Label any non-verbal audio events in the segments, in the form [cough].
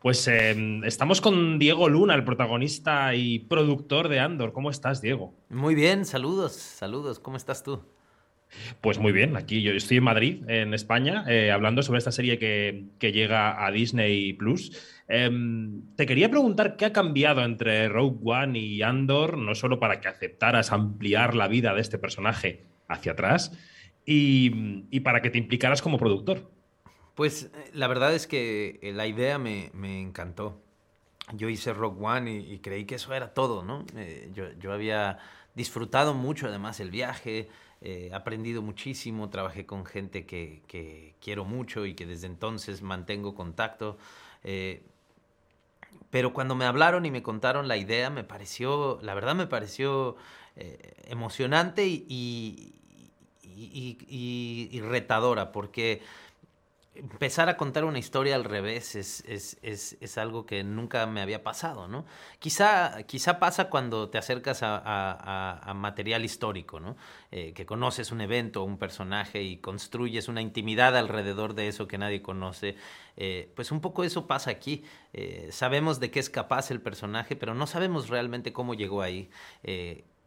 Pues em, estamos con Diego Luna, el protagonista y productor de Andor. ¿Cómo estás, Diego? Muy bien, saludos, saludos. ¿Cómo estás tú? Pues muy bien, aquí yo estoy en Madrid, en España, eh, hablando sobre esta serie que, llega a Disney Plus. Em, te quería preguntar qué ha cambiado entre Rogue One y Andor, no solo para que aceptaras ampliar la vida de este personaje hacia atrás, y para que te implicaras como productor. Pues eh, la verdad es que eh, la idea me, encantó. Yo hice Rock One y, creí que eso era todo, ¿no? Eh, yo, había disfrutado mucho además el viaje, aprendido muchísimo, trabajé con gente que, quiero mucho y que desde entonces mantengo contacto. pero cuando me hablaron y me contaron la idea, me pareció, la verdad me pareció emocionante y, y retadora, porque empezar a contar una historia al revés es, es, es, es, algo que nunca me había pasado, ¿no? Quizá, quizá pasa cuando te acercas a, material histórico, ¿no? Eh, que conoces un evento un personaje y construyes una intimidad alrededor de eso que nadie conoce. Eh, pues un poco eso pasa aquí. Eh, sabemos de qué es capaz el personaje, pero no sabemos realmente cómo llegó ahí.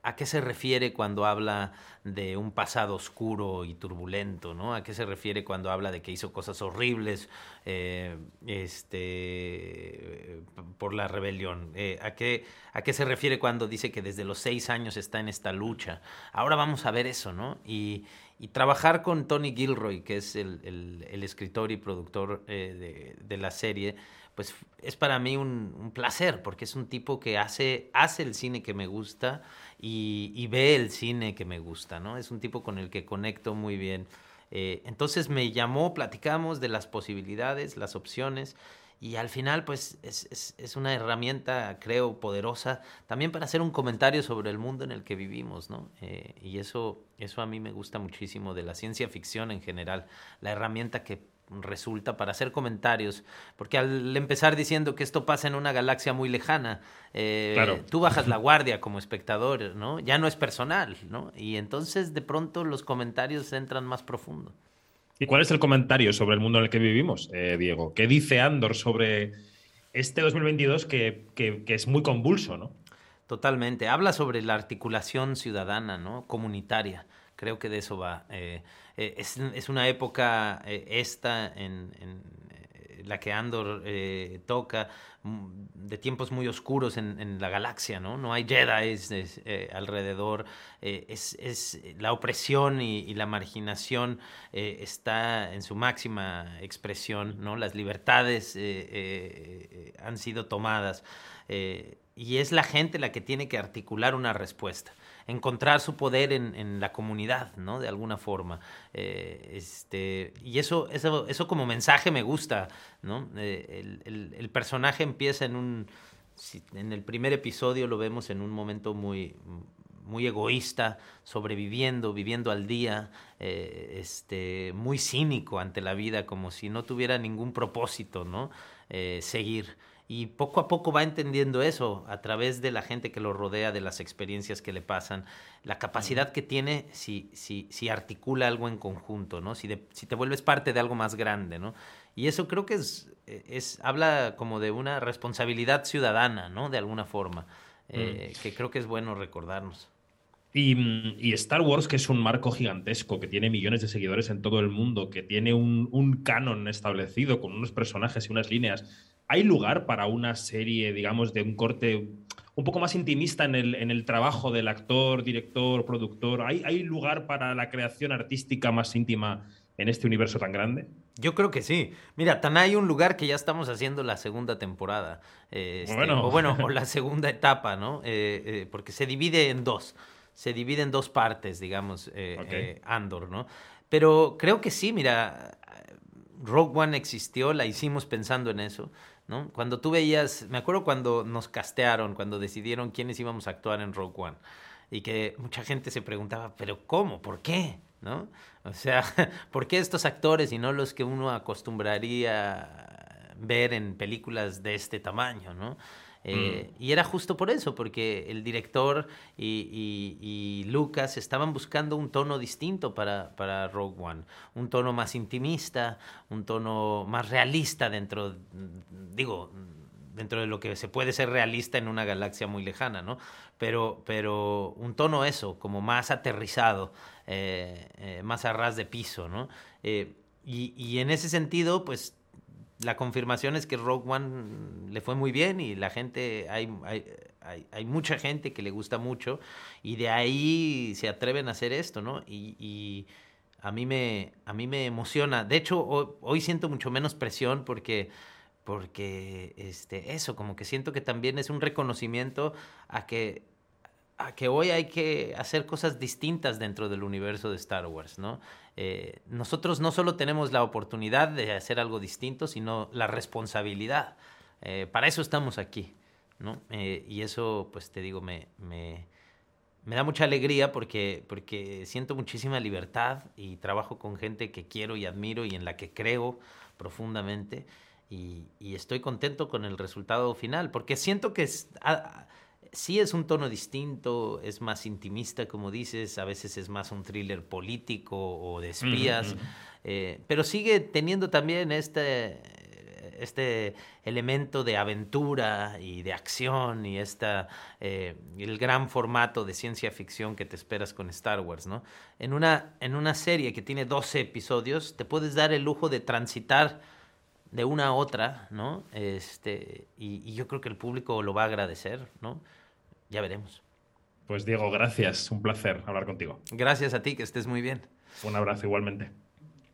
¿A qué se refiere cuando habla de un pasado oscuro y turbulento? ¿no? ¿A qué se refiere cuando habla de que hizo cosas horribles eh, este, por la rebelión? Eh, ¿a, qué, ¿A qué se refiere cuando dice que desde los seis años está en esta lucha? Ahora vamos a ver eso, ¿no? Y, trabajar con Tony Gilroy, que es el, escritor y productor eh, de, la serie, pues es para mí un, un, placer, porque es un tipo que hace, hace el cine que me gusta y, ve el cine que me gusta, ¿no? Es un tipo con el que conecto muy bien. Eh, entonces me llamó, platicamos de las posibilidades, las opciones, y al final pues es, es, una herramienta, creo, poderosa también para hacer un comentario sobre el mundo en el que vivimos, ¿no? Eh, y eso, eso a mí me gusta muchísimo de la ciencia ficción en general, la herramienta que resulta para hacer comentarios, porque al empezar diciendo que esto pasa en una galaxia muy lejana, eh, tú bajas la guardia como espectador, ¿no? Ya no es personal, ¿no? Y entonces de pronto los comentarios entran más profundo. ¿Y cuál es el comentario sobre el mundo en el que vivimos, eh, Diego? ¿Qué dice Andor sobre este 2022 que, que, que es muy convulso, ¿no? Totalmente. Habla sobre la articulación ciudadana, ¿no? Comunitaria. Creo que de eso va. Eh, eh, es, una época eh, esta en, la que Andor toca, mm, de tiempos muy oscuros en, la galaxia, ¿no? No hay Jedi alrededor, es, es, la opresión y, la marginación está en su máxima expresión, ¿no? Las libertades han sido tomadas y es la gente la que tiene que articular una respuesta encontrar su poder en, en la comunidad, ¿no? De alguna forma. Eh, este, y eso, eso, eso como mensaje me gusta, ¿no? Eh, el, el, personaje empieza en un... En el primer episodio lo vemos en un momento muy, muy egoísta, sobreviviendo, viviendo al día, eh, este, muy cínico ante la vida, como si no tuviera ningún propósito, ¿no? seguir y poco a poco va entendiendo eso a través de la gente que lo rodea, de las experiencias que le pasan, la capacidad que tiene si, si, si articula algo en conjunto, ¿no? Si, si te vuelves parte de algo más grande, ¿no? Y eso creo que es, es habla como de una responsabilidad ciudadana, ¿no? De alguna forma, eh, que creo que es bueno recordarnos. Y, y, Star Wars, que es un marco gigantesco, que tiene millones de seguidores en todo el mundo, que tiene un, un canon establecido con unos personajes y unas líneas ¿Hay lugar para una serie, digamos, de un corte un poco más intimista en el, en el trabajo del actor, director, productor? ¿Hay, ¿Hay lugar para la creación artística más íntima en este universo tan grande? Yo creo que sí. Mira, tan hay un lugar que ya estamos haciendo la segunda temporada. Este, bueno. O bueno, [laughs] o la segunda etapa, ¿no? Eh, eh, porque se divide en dos. Se divide en dos partes, digamos, eh, Andor, ¿no? Pero creo que sí, mira, Rogue One existió, la hicimos pensando en eso. ¿no? Cuando tú veías, me acuerdo cuando nos castearon, cuando decidieron quiénes íbamos a actuar en Rogue One, y que mucha gente se preguntaba, ¿pero cómo? ¿Por qué? ¿No? O sea, [laughs] ¿por qué estos actores y no los que uno acostumbraría ver en películas de este tamaño, ¿no? Eh, mm. Y era justo por eso, porque el director y, Lucas estaban buscando un tono distinto para, para, Rogue One, un tono más intimista, un tono más realista dentro, digo, dentro de lo que se puede ser realista en una galaxia muy lejana, ¿no? Pero, pero un tono eso, como más aterrizado, eh, eh, más a ras de piso, ¿no? y, y, en ese sentido, pues la confirmación es que Rogue One le fue muy bien y la gente, hay, hay, hay, mucha gente que le gusta mucho y de ahí se atreven a hacer esto, ¿no? Y, y a, mí me, a mí me emociona. De hecho, hoy siento mucho menos presión porque porque este, eso, como que siento que también es un reconocimiento a que, a que hoy hay que hacer cosas distintas dentro del universo de Star Wars, ¿no? Eh, nosotros no solo tenemos la oportunidad de hacer algo distinto, sino la responsabilidad. Eh, para eso estamos aquí, ¿no? Eh, y eso, pues te digo, me, me, da mucha alegría porque, porque siento muchísima libertad y trabajo con gente que quiero y admiro y en la que creo profundamente y, estoy contento con el resultado final, porque siento que sí es un tono distinto, es más intimista, como dices, a veces es más un thriller político o de espías, eh, pero sigue teniendo también este, este elemento de aventura y de acción y esta, eh, el gran formato de ciencia ficción que te esperas con Star Wars, ¿no? En una, en una serie que tiene 12 episodios, te puedes dar el lujo de transitar de una a otra, ¿no? Este, y, yo creo que el público lo va a agradecer, ¿no? Ya veremos. Pues Diego, gracias. Un placer hablar contigo. Gracias a ti, que estés muy bien. Un abrazo igualmente.